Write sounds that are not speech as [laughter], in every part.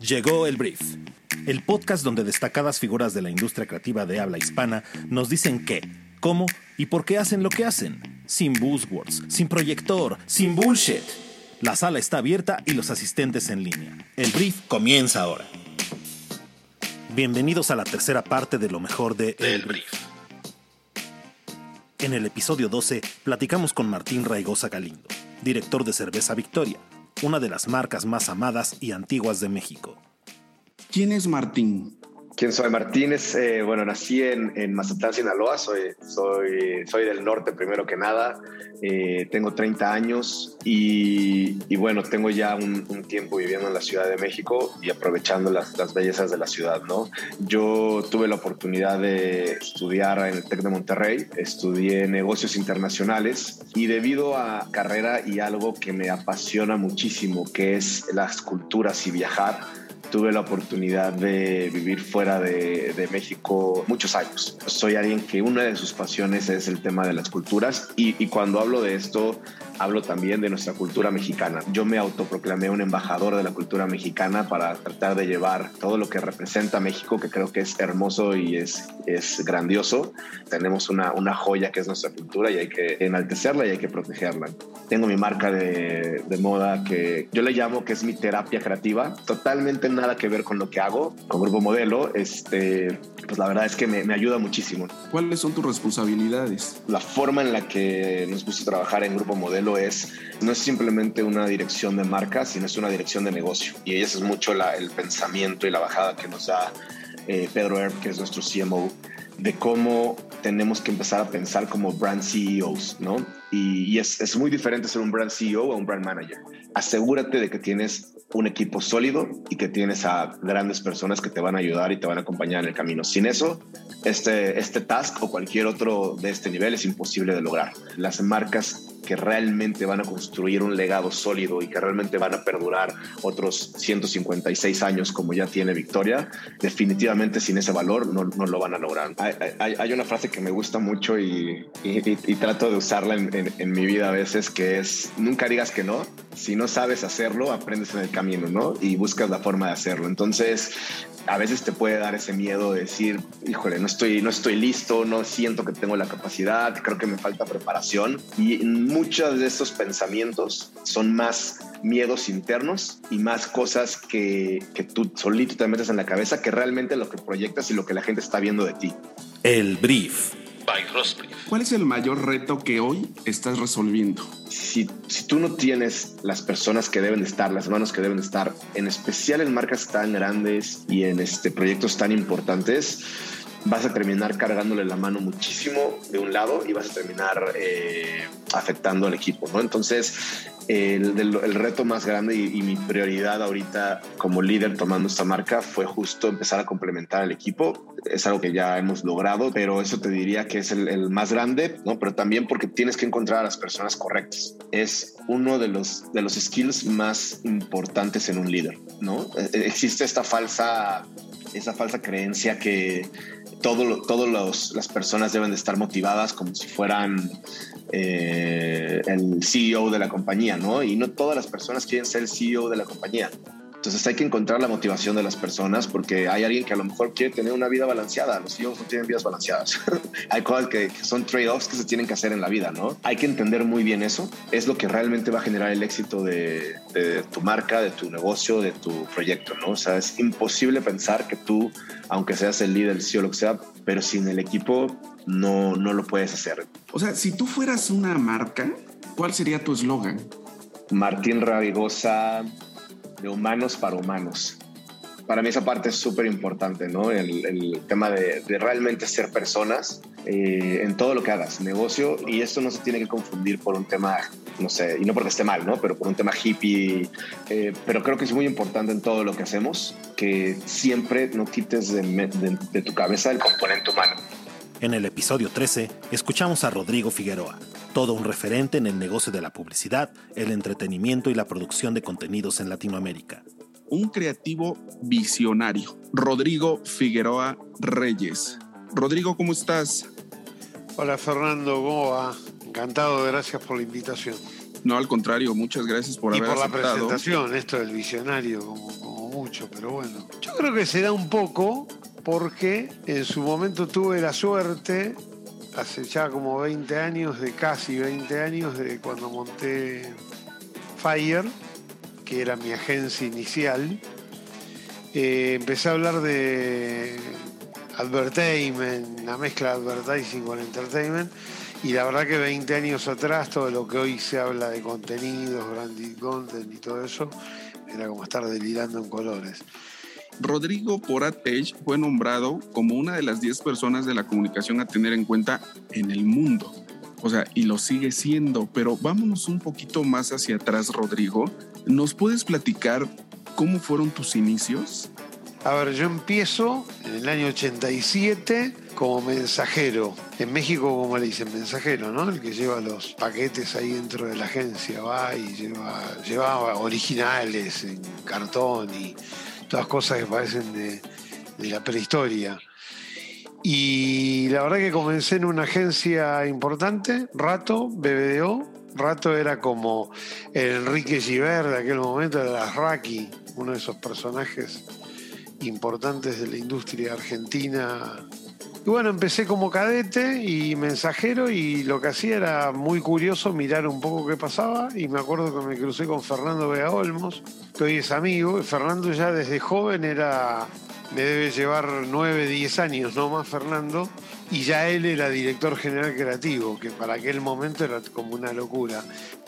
Llegó el brief, el podcast donde destacadas figuras de la industria creativa de habla hispana nos dicen qué, cómo y por qué hacen lo que hacen, sin buzzwords, sin proyector, sin bullshit. La sala está abierta y los asistentes en línea. El brief comienza ahora. Bienvenidos a la tercera parte de lo mejor de El Brief. En el episodio 12 platicamos con Martín Raigosa Galindo, director de Cerveza Victoria, una de las marcas más amadas y antiguas de México. ¿Quién es Martín? ¿Quién soy? Martín es, eh, bueno, nací en, en, Mazatlán, Sinaloa, soy, soy, soy del norte primero que nada, eh, tengo 30 años y, y bueno, tengo ya un, un, tiempo viviendo en la Ciudad de México y aprovechando las, las, bellezas de la ciudad, ¿no? Yo tuve la oportunidad de estudiar en el TEC de Monterrey, estudié negocios internacionales y debido a carrera y algo que me apasiona muchísimo, que es las culturas y viajar, tuve la oportunidad de vivir fuera de, de, México muchos años. Soy alguien que una de sus pasiones es el tema de las culturas y, y, cuando hablo de esto hablo también de nuestra cultura mexicana. Yo me autoproclamé un embajador de la cultura mexicana para tratar de llevar todo lo que representa México, que creo que es hermoso y es, es grandioso. Tenemos una, una joya que es nuestra cultura y hay que enaltecerla y hay que protegerla. Tengo mi marca de, de moda que yo le llamo que es mi terapia creativa, totalmente nada que ver con lo que hago con Grupo Modelo. Este, pues la verdad es que me, me ayuda muchísimo. ¿Cuáles son tus responsabilidades? La forma en la que nos gusta trabajar en Grupo Modelo es, no es simplemente una dirección de marca, sino es una dirección de negocio. Y ese es mucho el pensamiento y la bajada que nos da eh, Pedro Erb, que es nuestro CMO, de cómo tenemos que empezar a pensar como brand CEOs, ¿no? Y, y es, es, muy diferente ser un brand CEO a un brand manager. Asegúrate de que tienes un equipo sólido y que tienes a grandes personas que te van a ayudar y te van a acompañar en el camino. Sin eso, este, este task o cualquier otro de este nivel es imposible de lograr. Las marcas que realmente van a construir un legado sólido y que realmente van a perdurar otros 156 años como ya tiene Victoria, definitivamente sin ese valor no, no lo van a lograr. Hay, hay, hay, una frase que me gusta mucho y, y, y, y trato de usarla en, en, en, mi vida a veces, que es, nunca digas que no, si no sabes hacerlo, aprendes en el camino, ¿no? Y buscas la forma de hacerlo. Entonces, a veces te puede dar ese miedo de decir, híjole, no estoy, no estoy listo, no siento que tengo la capacidad, creo que me falta preparación. Y muchos de estos pensamientos son más miedos internos y más cosas que, que tú solito te metes en la cabeza que realmente lo que proyectas y lo que la gente está viendo de ti. El brief. ¿Cuál es el mayor reto que hoy estás resolviendo? Si, si, tú no tienes las personas que deben estar, las manos que deben estar, en especial en marcas tan grandes y en este, proyectos tan importantes, vas a terminar cargándole la mano muchísimo de un lado y vas a terminar eh, afectando al equipo, ¿no? Entonces, el, el, el, reto más grande y, y, mi prioridad ahorita como líder tomando esta marca fue justo empezar a complementar al equipo. Es algo que ya hemos logrado, pero eso te diría que es el, el, más grande, ¿no? Pero también porque tienes que encontrar a las personas correctas. Es uno de los, de los skills más importantes en un líder, ¿no? Existe esta falsa, esa falsa creencia que todo, todas las personas deben de estar motivadas como si fueran eh, el CEO de la compañía, ¿no? Y no todas las personas quieren ser el CEO de la compañía. Entonces hay que encontrar la motivación de las personas porque hay alguien que a lo mejor quiere tener una vida balanceada. Los CEOs no tienen vidas balanceadas. [laughs] hay cosas que, que son trade-offs que se tienen que hacer en la vida, ¿no? Hay que entender muy bien eso. Es lo que realmente va a generar el éxito de, de tu marca, de tu negocio, de tu proyecto, ¿no? O sea, es imposible pensar que tú, aunque seas el líder, el CEO, lo que sea, pero sin el equipo no, no lo puedes hacer. O sea, si tú fueras una marca, ¿cuál sería tu eslogan? Martín Ravigosa de humanos para humanos. Para mí esa parte es súper importante, ¿no? El, el, tema de, de, realmente ser personas eh, en todo lo que hagas, negocio, y esto no se tiene que confundir por un tema, no sé, y no porque esté mal, ¿no? Pero por un tema hippie, eh, pero creo que es muy importante en todo lo que hacemos, que siempre no quites de, de, de tu cabeza el componente humano. En el episodio 13, escuchamos a Rodrigo Figueroa, todo un referente en el negocio de la publicidad, el entretenimiento y la producción de contenidos en Latinoamérica. Un creativo visionario, Rodrigo Figueroa Reyes. Rodrigo, ¿cómo estás? Hola Fernando, ¿cómo va? Encantado, gracias por la invitación. No, al contrario, muchas gracias por y haber por aceptado. la presentación, esto del visionario, como, como mucho, pero bueno. Yo creo que se da un poco porque en su momento tuve la suerte, hace ya como 20 años, de casi 20 años, de cuando monté Fire, que era mi agencia inicial, eh, empecé a hablar de advertisement, la mezcla de advertising con entertainment, y la verdad que 20 años atrás, todo lo que hoy se habla de contenidos, branding content y todo eso, era como estar delirando en colores. Rodrigo Porat fue nombrado como una de las 10 personas de la comunicación a tener en cuenta en el mundo. O sea, y lo sigue siendo, pero vámonos un poquito más hacia atrás, Rodrigo. ¿Nos puedes platicar cómo fueron tus inicios? A ver, yo empiezo en el año 87 como mensajero. En México, como le dicen, mensajero, ¿no? El que lleva los paquetes ahí dentro de la agencia, va y lleva, llevaba originales en cartón y todas cosas que parecen de, de la prehistoria. Y la verdad que comencé en una agencia importante, Rato, BBDO. Rato era como el Enrique Giver de aquel momento, de las Raki, uno de esos personajes importantes de la industria argentina. Y bueno, empecé como cadete y mensajero y lo que hacía era muy curioso mirar un poco qué pasaba y me acuerdo que me crucé con Fernando Vega Olmos, que hoy es amigo, y Fernando ya desde joven era, me debe llevar 9, 10 años, no más Fernando, y ya él era director general creativo, que para aquel momento era como una locura.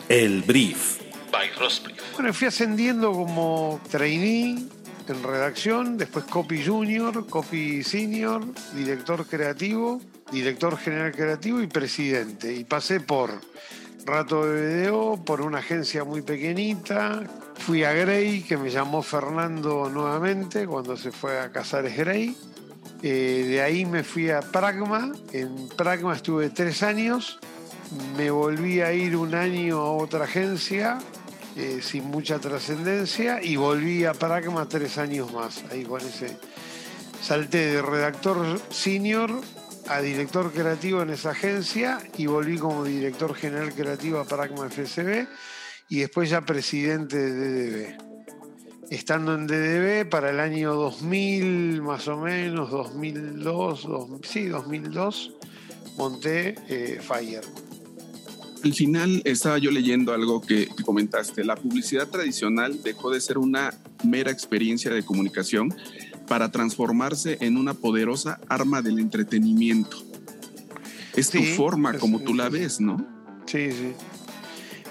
El Brief. By Rosbrief. Bueno, fui ascendiendo como trainee en redacción, después copy junior, copy senior, director creativo, director general creativo y presidente. Y pasé por Rato de BDO, por una agencia muy pequeñita. Fui a Grey, que me llamó Fernando nuevamente cuando se fue a Casares Grey. Eh, de ahí me fui a Pragma. En Pragma estuve tres años. Me volví a ir un año a otra agencia eh, sin mucha trascendencia y volví a Pragma tres años más. Ahí con ese. Salté de redactor senior a director creativo en esa agencia y volví como director general creativo a Pragma FSB y después ya presidente de DDB. Estando en DDB para el año 2000 más o menos, 2002, dos- sí, 2002, monté eh, Fire. Al final estaba yo leyendo algo que, que comentaste. La publicidad tradicional dejó de ser una mera experiencia de comunicación para transformarse en una poderosa arma del entretenimiento. Es tu Sí, forma es- como tú la es- ves, ¿no? Sí, sí.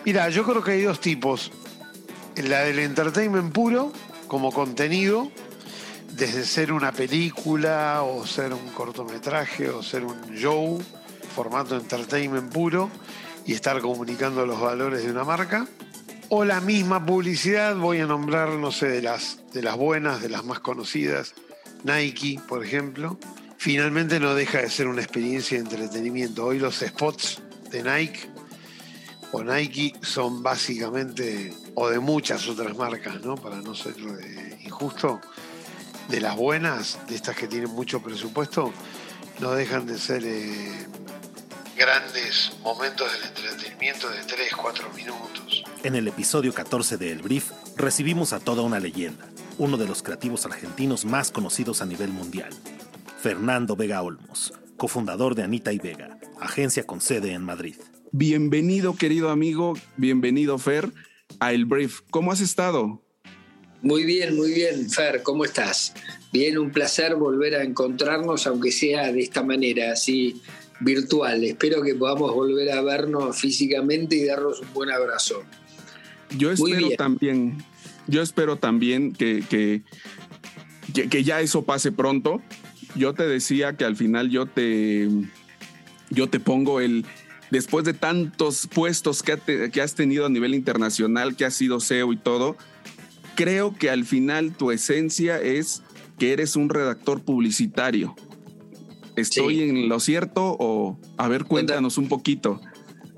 Mira, yo creo que hay dos tipos. La del entertainment puro, como contenido, desde ser una película o ser un cortometraje o ser un show, formato entertainment puro, y estar comunicando los valores de una marca. O la misma publicidad, voy a nombrar, no sé, de las, de las buenas, de las más conocidas, Nike, por ejemplo. Finalmente no deja de ser una experiencia de entretenimiento. Hoy los spots de Nike o Nike son básicamente, o de muchas otras marcas, ¿no? Para no ser eh, injusto, de las buenas, de estas que tienen mucho presupuesto, no dejan de ser eh, grandes momentos del entretenimiento de 3, 4 minutos. En el episodio 14 de El Brief recibimos a toda una leyenda, uno de los creativos argentinos más conocidos a nivel mundial, Fernando Vega Olmos, cofundador de Anita y Vega, agencia con sede en Madrid. Bienvenido, querido amigo, bienvenido, Fer, a El Brief. ¿Cómo has estado? Muy bien, muy bien, Fer, ¿cómo estás? Bien, un placer volver a encontrarnos, aunque sea de esta manera, así virtual. Espero que podamos volver a vernos físicamente y darnos un buen abrazo. Yo espero también, yo espero también que, que, que- que ya eso pase pronto. Yo te decía que al final yo te, yo te pongo el, después de tantos puestos que, ha te- que has tenido a nivel internacional, que has sido CEO y todo, creo que al final tu esencia es que eres un redactor publicitario. ¿Estoy Sí. en lo cierto o, a ver, cuéntanos un poquito?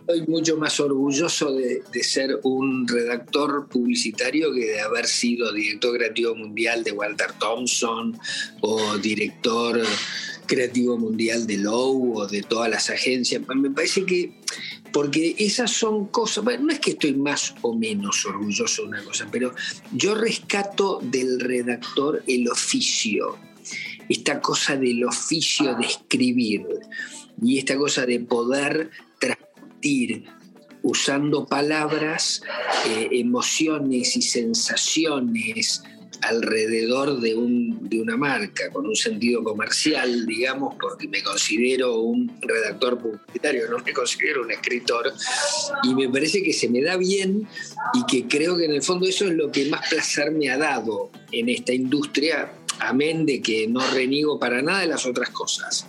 Estoy mucho más orgulloso de, ser un redactor publicitario que de haber sido director creativo mundial de Walter Thompson o director creativo mundial de Lowe o de todas las agencias. Me parece que, porque esas son cosas, bueno, no es que estoy más o menos orgulloso de una cosa, pero yo rescato del redactor el oficio, esta cosa del oficio de escribir y esta cosa de poder usando palabras, eh, emociones y sensaciones alrededor de, un, de una marca, con un sentido comercial, digamos, porque me considero un redactor publicitario, no me considero un escritor, y me parece que se me da bien y que creo que en el fondo eso es lo que más placer me ha dado en esta industria, amén de que no reniego para nada de las otras cosas.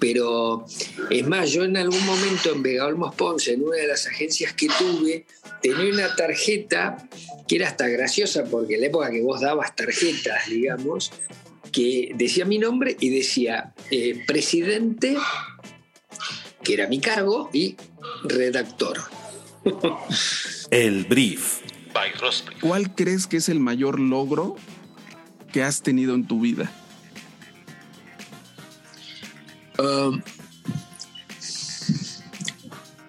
Pero es más, yo en algún momento en Vega Olmos Ponce, en una de las agencias que tuve, tenía una tarjeta que era hasta graciosa, porque en la época que vos dabas tarjetas, digamos, que decía mi nombre y decía eh, presidente, que era mi cargo, y redactor. [laughs] El brief. ¿Cuál crees que es el mayor logro que has tenido en tu vida?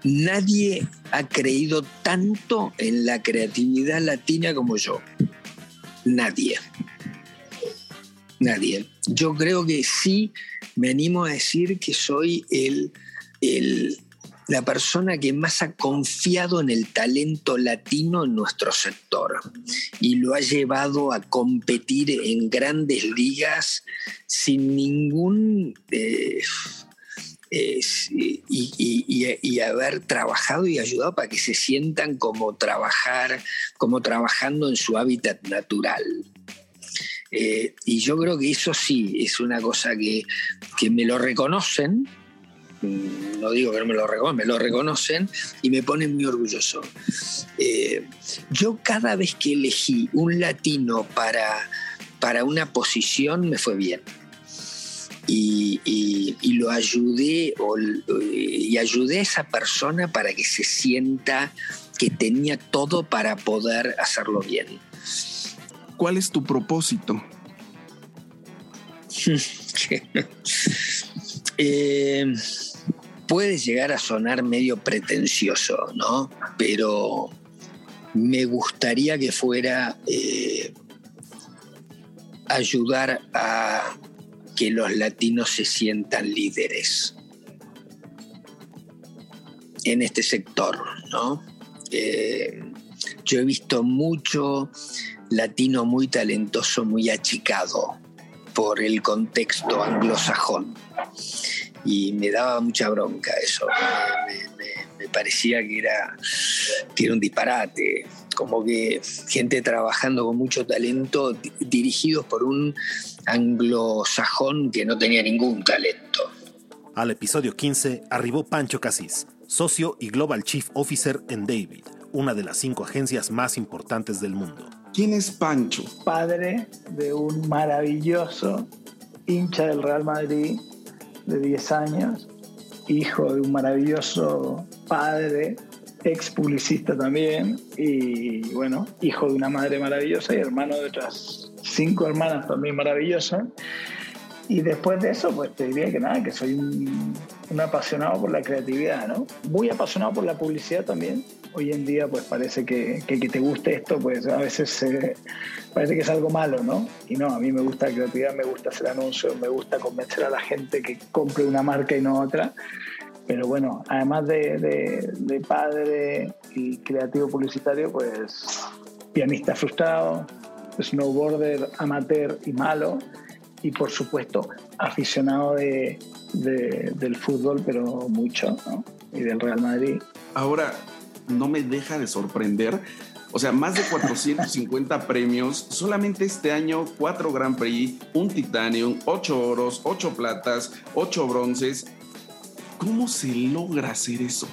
Nadie ha creído tanto en la creatividad latina como yo. Nadie. Nadie. Yo creo que sí me animo a decir que soy el, la persona que más ha confiado en el talento latino en nuestro sector y lo ha llevado a competir en grandes ligas sin ningún... Eh, y, haber trabajado y ayudado para que se sientan como trabajar, como trabajando en su hábitat natural. Eh, y yo creo que eso sí es una cosa que, me lo reconocen, no digo que no me lo reconocen, me lo reconocen y me ponen muy orgulloso. Eh, yo cada vez que elegí un latino para, para una posición me fue bien y, lo ayudé y ayudé a esa persona para que se sienta que tenía todo para poder hacerlo bien. ¿Cuál es tu propósito? [laughs] eh, puede llegar a sonar medio pretencioso, ¿no? Pero me gustaría que fuera eh, ayudar a que los latinos se sientan líderes en este sector, ¿no? Eh, yo he visto mucho latino muy talentoso, muy achicado por el contexto anglosajón. Y me daba mucha bronca eso. Me, parecía que era, que era un disparate. Como que gente trabajando con mucho talento, dirigidos por un anglosajón que no tenía ningún talento. Al episodio 15 arribó Pancho Casís, socio y Global Chief Officer en David, una de las cinco agencias más importantes del mundo. ¿Quién es Pancho? Padre de un maravilloso hincha del Real Madrid de 10 años, hijo de un maravilloso padre, ex publicista también, y bueno, hijo de una madre maravillosa y hermano de otras cinco hermanas también maravillosas. Y después de eso, pues te diría que nada, que soy un, apasionado por la creatividad, ¿no? Muy apasionado por la publicidad también. Hoy en día, pues parece que, que, te guste esto, pues a veces parece que es algo malo, ¿no? Y no, a mí me gusta la creatividad, me gusta hacer anuncios, me gusta convencer a la gente que compre una marca y no otra. Pero bueno, además de, de, de padre y creativo publicitario, pues pianista frustrado, snowboarder amateur y malo y por supuesto aficionado de, del fútbol, pero mucho, y del Real Madrid. Ahora, no me deja de sorprender. O sea, más de 450 [laughs] premios, solamente este año cuatro Grand Prix, un Titanium, ocho oros, ocho platas, ocho bronces. ¿Cómo se logra hacer eso?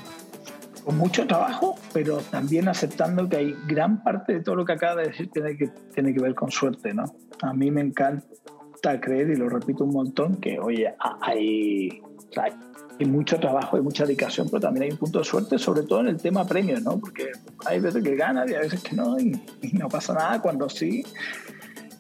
con mucho trabajo, pero también aceptando que hay gran parte de todo lo que acaba de decir tiene que, tiene que ver con suerte, ¿no? A mí me encanta creer, y lo repito un montón, que, oye, hay hay mucho trabajo, hay mucha dedicación, pero también hay un punto de suerte, sobre todo en el tema premios, ¿no? Porque hay veces que gana y hay veces que no, y, no pasa nada cuando sí,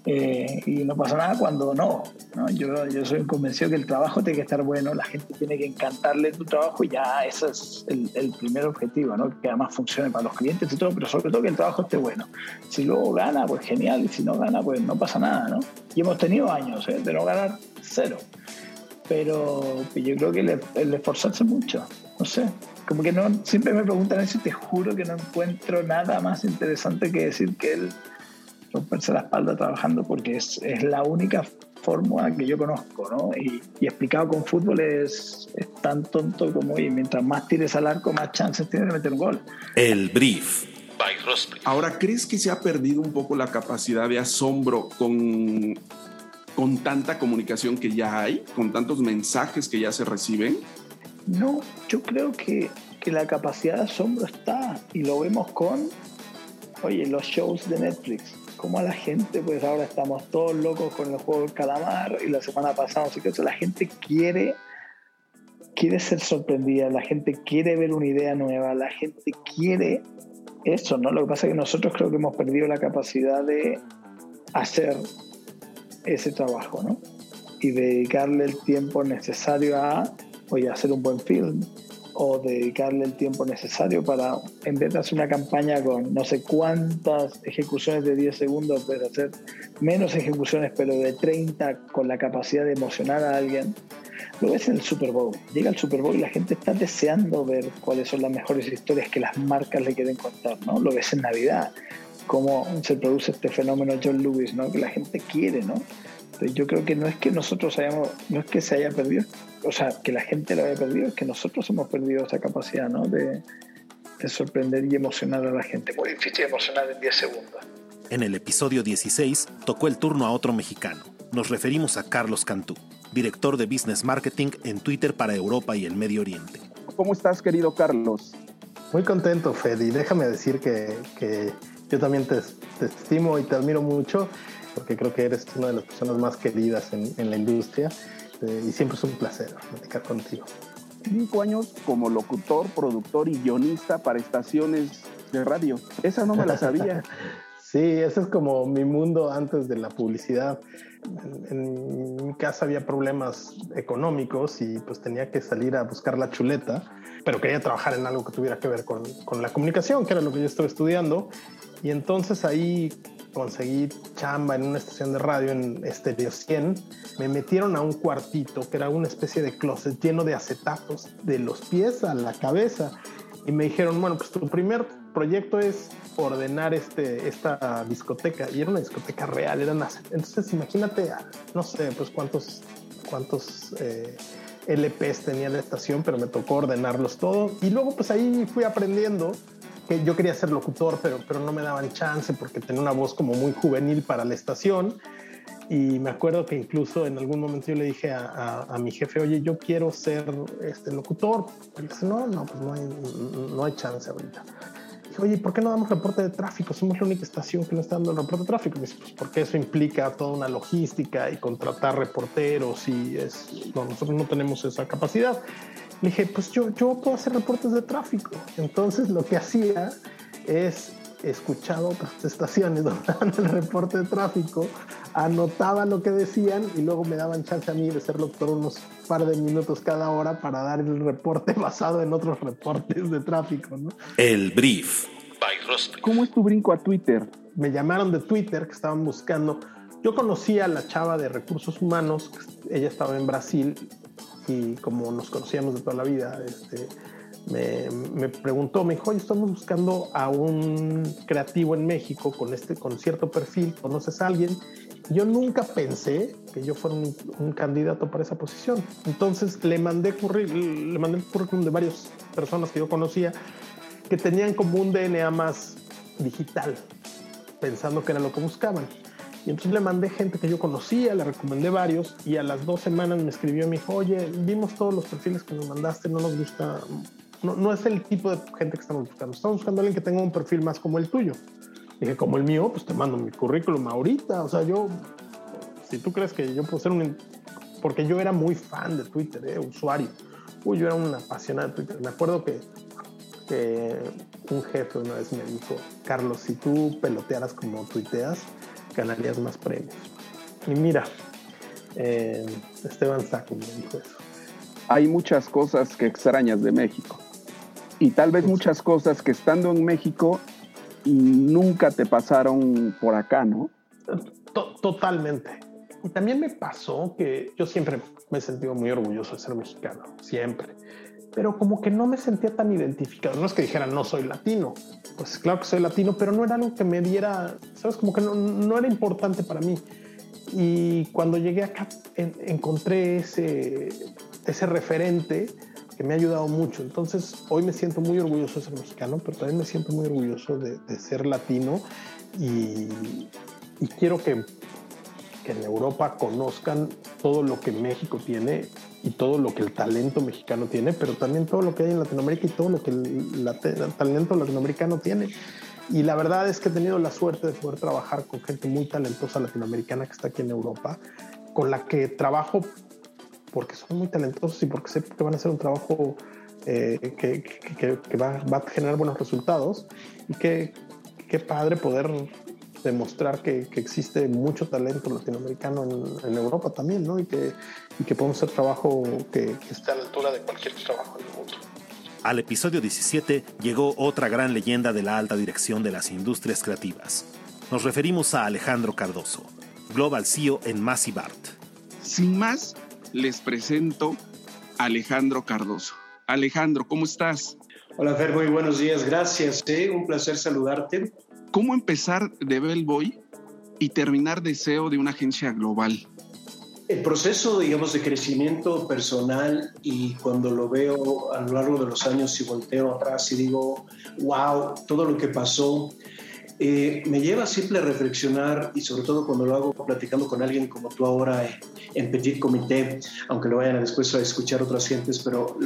eh, y no pasa nada cuando no. ¿no? Yo, yo soy convencido que el trabajo tiene que estar bueno, la gente tiene que encantarle tu trabajo y ya ese es el, el, primer objetivo, ¿no? Que además funcione para los clientes y todo, pero sobre todo que el trabajo esté bueno. Si luego gana, pues genial, y si no gana, pues no pasa nada, ¿no? Y hemos tenido años ¿eh? de no ganar cero pero yo creo que el, esforzarse mucho, no sé, como que no, siempre me preguntan eso y te juro que no encuentro nada más interesante que decir que él romperse la espalda trabajando porque es, es la única fórmula que yo conozco, ¿no? Y, y explicado con fútbol es, es, tan tonto como, y mientras más tires al arco, más chances tienes de meter un gol. El brief. Ahora, ¿crees que se ha perdido un poco la capacidad de asombro con con tanta comunicación que ya hay, con tantos mensajes que ya se reciben? No, yo creo que, que la capacidad de asombro está y lo vemos con, oye, los shows de Netflix. Como a la gente, pues ahora estamos todos locos con el juego del calamar y la semana pasada, así que la gente quiere quiere ser sorprendida, la gente quiere ver una idea nueva, la gente quiere eso, ¿no? Lo que pasa es que nosotros creo que hemos perdido la capacidad de hacer ese trabajo, ¿no? Y dedicarle el tiempo necesario a, oye, hacer un buen film, o dedicarle el tiempo necesario para, en vez de hacer una campaña con no sé cuántas ejecuciones de 10 segundos, puedes hacer menos ejecuciones, pero de 30 con la capacidad de emocionar a alguien. Lo ves en el Super Bowl. Llega el Super Bowl y la gente está deseando ver cuáles son las mejores historias que las marcas le quieren contar, ¿no? Lo ves en Navidad cómo se produce este fenómeno John Lewis, ¿no? Que la gente quiere, ¿no? Entonces yo creo que no es que nosotros hayamos, no es que se haya perdido, o sea, que la gente lo haya perdido, es que nosotros hemos perdido esa capacidad, ¿no? De, de sorprender y emocionar a la gente. Muy difícil emocionar en 10 segundos. En el episodio 16 tocó el turno a otro mexicano. Nos referimos a Carlos Cantú, director de Business Marketing en Twitter para Europa y el Medio Oriente. ¿Cómo estás, querido Carlos? Muy contento, Fede, y déjame decir que, que yo también te, te, estimo y te admiro mucho porque creo que eres una de las personas más queridas en, en la industria eh, y siempre es un placer platicar contigo. Cinco años como locutor, productor y guionista para estaciones de radio. Esa no me la sabía. [laughs] sí, ese es como mi mundo antes de la publicidad. En, en, mi casa había problemas económicos y pues tenía que salir a buscar la chuleta, pero quería trabajar en algo que tuviera que ver con, con la comunicación, que era lo que yo estaba estudiando. Y entonces ahí conseguí chamba en una estación de radio en Estéreo 100. Me metieron a un cuartito que era una especie de closet lleno de acetatos de los pies a la cabeza. Y me dijeron, bueno, pues tu primer proyecto es ordenar este, esta discoteca. Y era una discoteca real, eran Entonces imagínate, no sé, pues cuántos, cuántos eh, LPs tenía la estación, pero me tocó ordenarlos todos. Y luego pues ahí fui aprendiendo yo quería ser locutor, pero, pero no me daban chance porque tenía una voz como muy juvenil para la estación. Y me acuerdo que incluso en algún momento yo le dije a, a, mi jefe, oye, yo quiero ser este locutor. Y dice, no, no, pues no hay, no hay chance ahorita. Oye, ¿por qué no damos reporte de tráfico? Somos la única estación que no está dando el reporte de tráfico. Me dice, pues porque eso implica toda una logística y contratar reporteros y es, no, nosotros no tenemos esa capacidad. Le dije, pues yo, yo puedo hacer reportes de tráfico. Entonces lo que hacía es escuchar otras estaciones [laughs] donde daban el reporte de tráfico, anotaba lo que decían y luego me daban chance a mí de ser locutor unos par de minutos cada hora para dar el reporte [laughs] basado en otros reportes de tráfico. ¿no? El brief. ¿Cómo es tu brinco a Twitter? Me llamaron de Twitter que estaban buscando. Yo conocía a la chava de recursos humanos, ella estaba en Brasil y como nos conocíamos de toda la vida, este, me, preguntó, me dijo, estamos buscando a un creativo en México con, este, con cierto perfil, ¿conoces a alguien? Yo nunca pensé que yo fuera un, candidato para esa posición. Entonces le mandé, le el currículum de varias personas que yo conocía que tenían como un DNA más digital, pensando que era lo que buscaban. Y entonces le mandé gente que yo conocía, le recomendé varios y a las dos semanas me escribió y me dijo, oye, vimos todos los perfiles que nos mandaste, no nos gusta, no, no es el tipo de gente que estamos buscando, estamos buscando a alguien que tenga un perfil más como el tuyo. Dije, como el mío, pues te mando mi currículum ahorita, o sea, yo, si tú crees que yo puedo ser un porque yo era muy fan de Twitter, ¿eh? usuario. Uy, yo era una apasionada de Twitter. Me acuerdo que, un jefe una vez me dijo, Carlos, si tú pelotearas como tuiteas, ganarías más premios. Y mira, eh, Esteban Saco me dijo eso. Hay muchas cosas que extrañas de México. Y tal vez muchas cosas que estando en México nunca te pasaron por acá, ¿no? Totalmente. Y también me pasó que yo siempre me he sentido muy orgulloso de ser mexicano, siempre. Pero como que no me sentía tan identificado. No es que dijera no soy latino. Pues claro que soy latino, pero no era algo que me diera, ¿sabes? Como que no, no era importante para mí. Y cuando llegué acá encontré ese, ese referente que me ha ayudado mucho. Entonces, hoy me siento muy orgulloso de ser mexicano, pero también me siento muy orgulloso de, ser latino y, quiero que, que, en Europa conozcan todo lo que México tiene y todo lo que el talento mexicano tiene, pero también todo lo que hay en Latinoamérica y todo lo que el talento latinoamericano tiene. Y la verdad es que he tenido la suerte de poder trabajar con gente muy talentosa latinoamericana que está aquí en Europa, con la que trabajo porque son muy talentosos y porque sé que van a hacer un trabajo eh, que, que, que va, va, a generar buenos resultados. Y qué padre poder demostrar que, existe mucho talento latinoamericano en, en, Europa también, ¿no? Y que, y que podemos hacer trabajo que, esté a la altura de cualquier trabajo en el mundo. Al episodio 17 llegó otra gran leyenda de la alta dirección de las industrias creativas. Nos referimos a Alejandro Cardoso, Global CEO en Massivart. Sin más, les presento a Alejandro Cardoso. Alejandro, ¿cómo estás? Hola Fer, muy buenos días, gracias. ¿eh? Un placer saludarte. ¿Cómo empezar de Bellboy y terminar de CEO de una agencia global? El proceso, digamos, de crecimiento personal y cuando lo veo a lo largo de los años y volteo atrás y digo, wow, todo lo que pasó, eh, me lleva siempre a reflexionar y sobre todo cuando lo hago platicando con alguien como tú ahora en Petit Comité, aunque lo vayan después a escuchar otras gentes, pero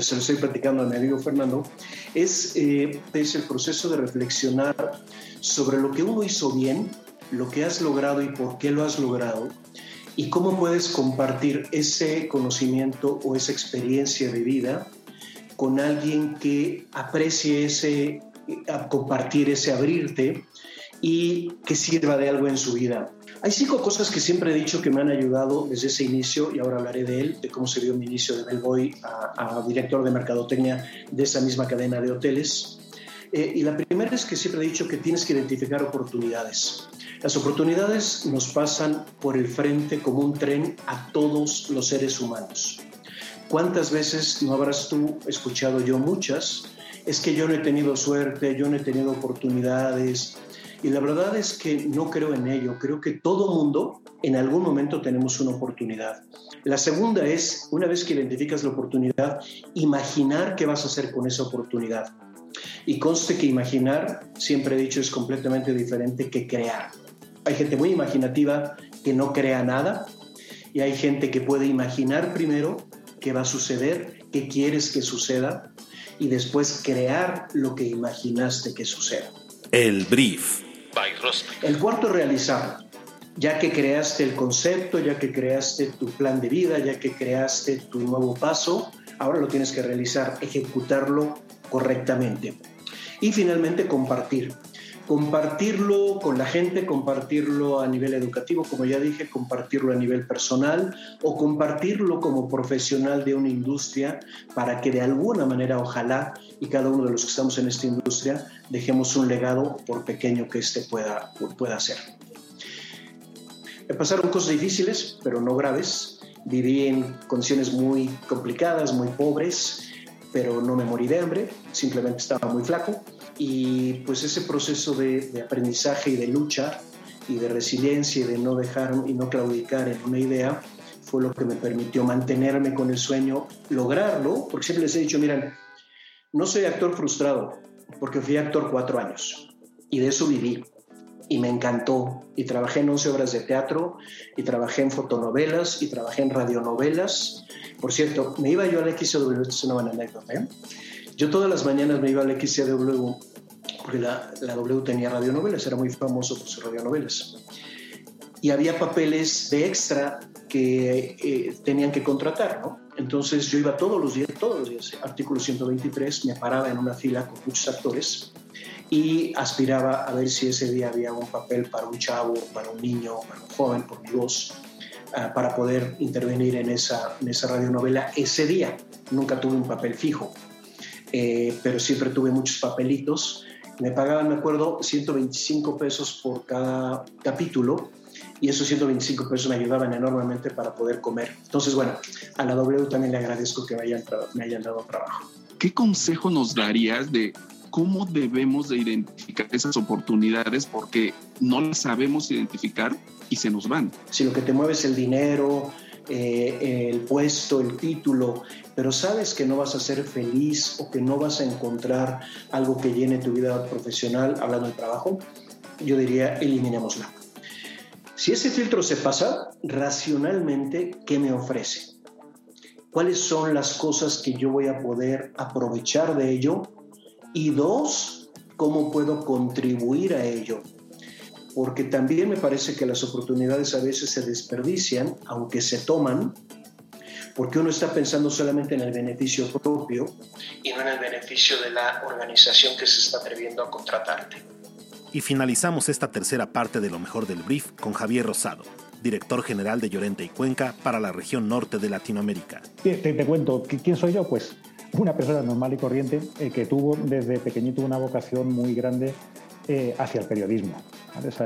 se lo estoy platicando a mi amigo Fernando, es, eh, es el proceso de reflexionar sobre lo que uno hizo bien, lo que has logrado y por qué lo has logrado, y cómo puedes compartir ese conocimiento o esa experiencia de vida con alguien que aprecie ese a compartir ese abrirte y que sirva de algo en su vida. Hay cinco cosas que siempre he dicho que me han ayudado desde ese inicio y ahora hablaré de él, de cómo se dio mi inicio de Bellboy a, a director de mercadotecnia de esa misma cadena de hoteles. Eh, y la primera es que siempre he dicho que tienes que identificar oportunidades. Las oportunidades nos pasan por el frente como un tren a todos los seres humanos. ¿Cuántas veces no habrás tú escuchado yo muchas? Es que yo no he tenido suerte, yo no he tenido oportunidades. Y la verdad es que no creo en ello. Creo que todo mundo en algún momento tenemos una oportunidad. La segunda es, una vez que identificas la oportunidad, imaginar qué vas a hacer con esa oportunidad. Y conste que imaginar, siempre he dicho, es completamente diferente que crear. Hay gente muy imaginativa que no crea nada y hay gente que puede imaginar primero qué va a suceder, qué quieres que suceda y después crear lo que imaginaste que suceda. El brief. El cuarto, realizar. Ya que creaste el concepto, ya que creaste tu plan de vida, ya que creaste tu nuevo paso, ahora lo tienes que realizar, ejecutarlo correctamente. Y finalmente, compartir compartirlo con la gente, compartirlo a nivel educativo, como ya dije, compartirlo a nivel personal o compartirlo como profesional de una industria para que de alguna manera, ojalá, y cada uno de los que estamos en esta industria, dejemos un legado por pequeño que éste pueda, pueda ser. Me pasaron cosas difíciles, pero no graves. Viví en condiciones muy complicadas, muy pobres, pero no me morí de hambre, simplemente estaba muy flaco y pues ese proceso de, aprendizaje y de lucha y de resiliencia y de no dejar y no claudicar en una idea fue lo que me permitió mantenerme con el sueño, lograrlo, porque siempre les he dicho, miren, no soy actor frustrado, porque fui actor cuatro años y de eso viví y me encantó. Y trabajé en 11 obras de teatro, y trabajé en fotonovelas, y trabajé en radionovelas. Por cierto, me iba yo al XW, esta es una buena anécdota, ¿eh? Yo todas las mañanas me iba al XCW porque la, la W tenía radionovelas, era muy famoso por sus radionovelas. y había papeles de extra que eh, tenían que contratar, ¿no? Entonces yo iba todos los días, todos los días, artículo 123, me paraba en una fila con muchos actores y aspiraba a ver si ese día había un papel para un chavo, para un niño, para un joven, por mi voz, ah, para poder intervenir en esa, en esa radionovela ese día. Nunca tuve un papel fijo, eh, pero siempre tuve muchos papelitos. Me pagaban, me acuerdo, 125 pesos por cada capítulo y esos 125 pesos me ayudaban enormemente para poder comer. Entonces, bueno, a la W también le agradezco que me hayan, me hayan dado trabajo. ¿Qué consejo nos darías de cómo debemos de identificar esas oportunidades? Porque no las sabemos identificar y se nos van. Si lo que te mueve es el dinero, eh, el puesto, el título, pero sabes que no vas a ser feliz o que no vas a encontrar algo que llene tu vida profesional, hablando de trabajo, yo diría eliminémosla. Si ese filtro se pasa, racionalmente, ¿qué me ofrece? ¿Cuáles son las cosas que yo voy a poder aprovechar de ello? Y dos, ¿cómo puedo contribuir a ello? Porque también me parece que las oportunidades a veces se desperdician, aunque se toman, porque uno está pensando solamente en el beneficio propio y no en el beneficio de la organización que se está atreviendo a contratarte. Y finalizamos esta tercera parte de lo mejor del brief con Javier Rosado, director general de Llorente y Cuenca para la región norte de Latinoamérica. Te, cuento, ¿quién soy yo? Pues una persona normal y corriente eh, que tuvo desde pequeñito una vocación muy grande eh, hacia el periodismo.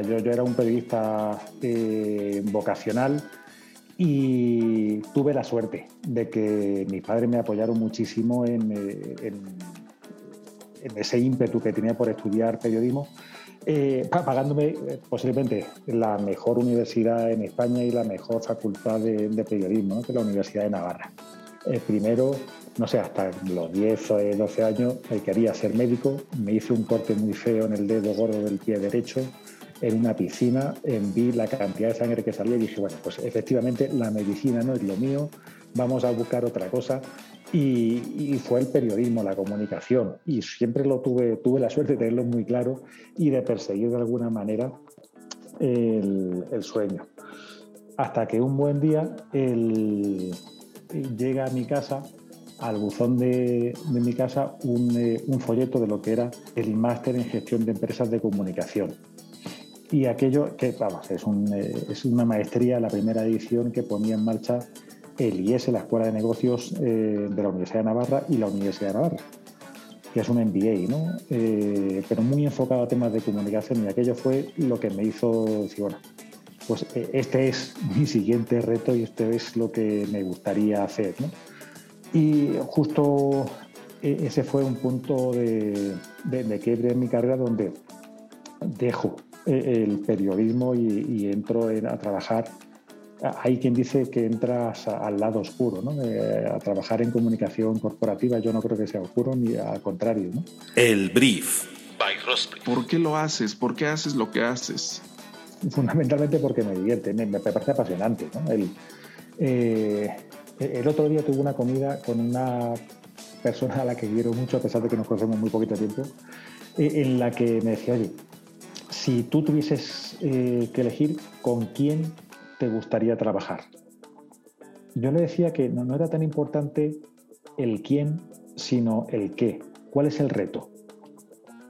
yo, era un periodista eh, vocacional y tuve la suerte de que mis padres me apoyaron muchísimo en, en ese ímpetu que tenía por estudiar periodismo eh, pagándome eh, posiblemente la mejor universidad en España y la mejor facultad de, periodismo, que es la Universidad de Navarra. Eh, primero, no sé, hasta los 10 o 12 años quería ser médico, me hice un corte muy feo en el dedo gordo del pie derecho, en una piscina, vi la cantidad de sangre que salía y dije, bueno, pues efectivamente la medicina no es lo mío, vamos a buscar otra cosa y, fue el periodismo, la comunicación. Y siempre lo tuve, tuve la suerte de tenerlo muy claro y de perseguir de alguna manera el, sueño. Hasta que un buen día llega a mi casa, al buzón de, mi casa, eh, un, folleto de lo que era el máster en gestión de empresas de comunicación. Y aquello, que vamos, es, eh, es una maestría, la primera edición que ponía en marcha el IES, la Escuela de Negocios eh, de la Universidad de Navarra y la Universidad de Navarra, que es un MBA, ¿no? Pero muy enfocado a temas de comunicación y aquello fue lo que me hizo decir, bueno, pues este es mi siguiente reto y este es lo que me gustaría hacer, ¿no? Y justo ese fue un punto de, de, quiebre en mi carrera donde dejo el periodismo y, entro a trabajar hay quien dice que entras al lado oscuro, ¿no? a trabajar en comunicación corporativa. Yo no creo que sea oscuro, ni al contrario. ¿no? El brief. ¿Por qué lo haces? ¿Por qué haces lo que haces? Fundamentalmente porque me divierte, me, parece apasionante. El, eh, el otro día tuve una comida con una persona a la que quiero mucho, a pesar de que nos conocemos muy poquito tiempo, eh, en la que me decía, oye, si tú tuvieses eh, que elegir con quién te gustaría trabajar? Yo le decía que no, era tan importante el quién, sino el qué. ¿Cuál es el reto?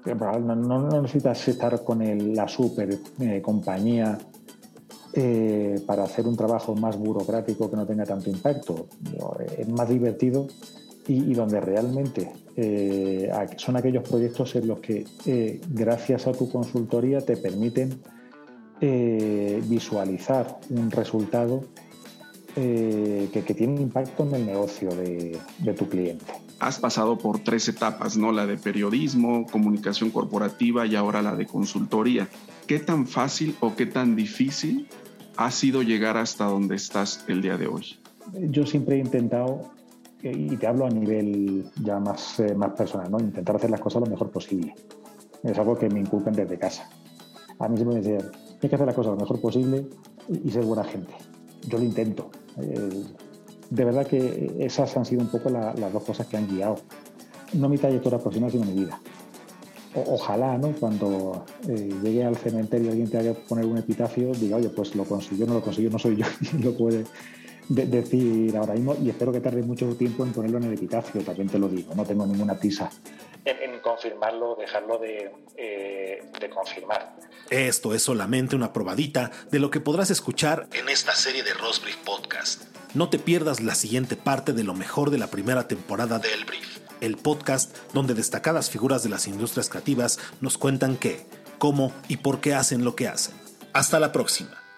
No, necesitas estar con la super eh, compañía eh, para hacer un trabajo más burocrático que no tenga tanto impacto. Es más divertido y, donde realmente eh, son aquellos proyectos en los que, gracias a tu consultoría, te permiten eh, visualizar un resultado eh, que, tiene impacto en el negocio de, tu cliente. Has pasado por tres etapas, ¿no? La de periodismo, comunicación corporativa y ahora la de consultoría. ¿Qué tan fácil o qué tan difícil ha sido llegar hasta donde estás el día de hoy? Yo siempre he intentado, eh, y te hablo a nivel ya más, más personal, ¿no? intentar hacer las cosas lo mejor posible. Es algo que me inculcan desde casa. A mí siempre me decían, hay que hacer las cosas lo mejor posible y, ser buena gente. Yo lo intento. Eh, de verdad que esas han sido un poco las dos cosas que han guiado, no mi trayectoria profesional, sino mi vida. Ojalá, ¿no? Cuando eh, llegue al cementerio y alguien tenga que poner un epitafio, diga, oye, pues lo consiguió, no lo consiguió, no soy yo [laughs] quien lo puede decir ahora mismo y espero que tarde mucho tiempo en ponerlo en el epitafio, también te lo digo, no tengo ninguna prisa. En, confirmarlo, dejarlo de, eh, de confirmar. Esto es solamente una probadita de lo que podrás escuchar en esta serie de Rosbrief Podcast. No te pierdas la siguiente parte de lo mejor de la primera temporada de El Brief, el podcast donde destacadas figuras de las industrias creativas nos cuentan qué, cómo y por qué hacen lo que hacen. Hasta la próxima.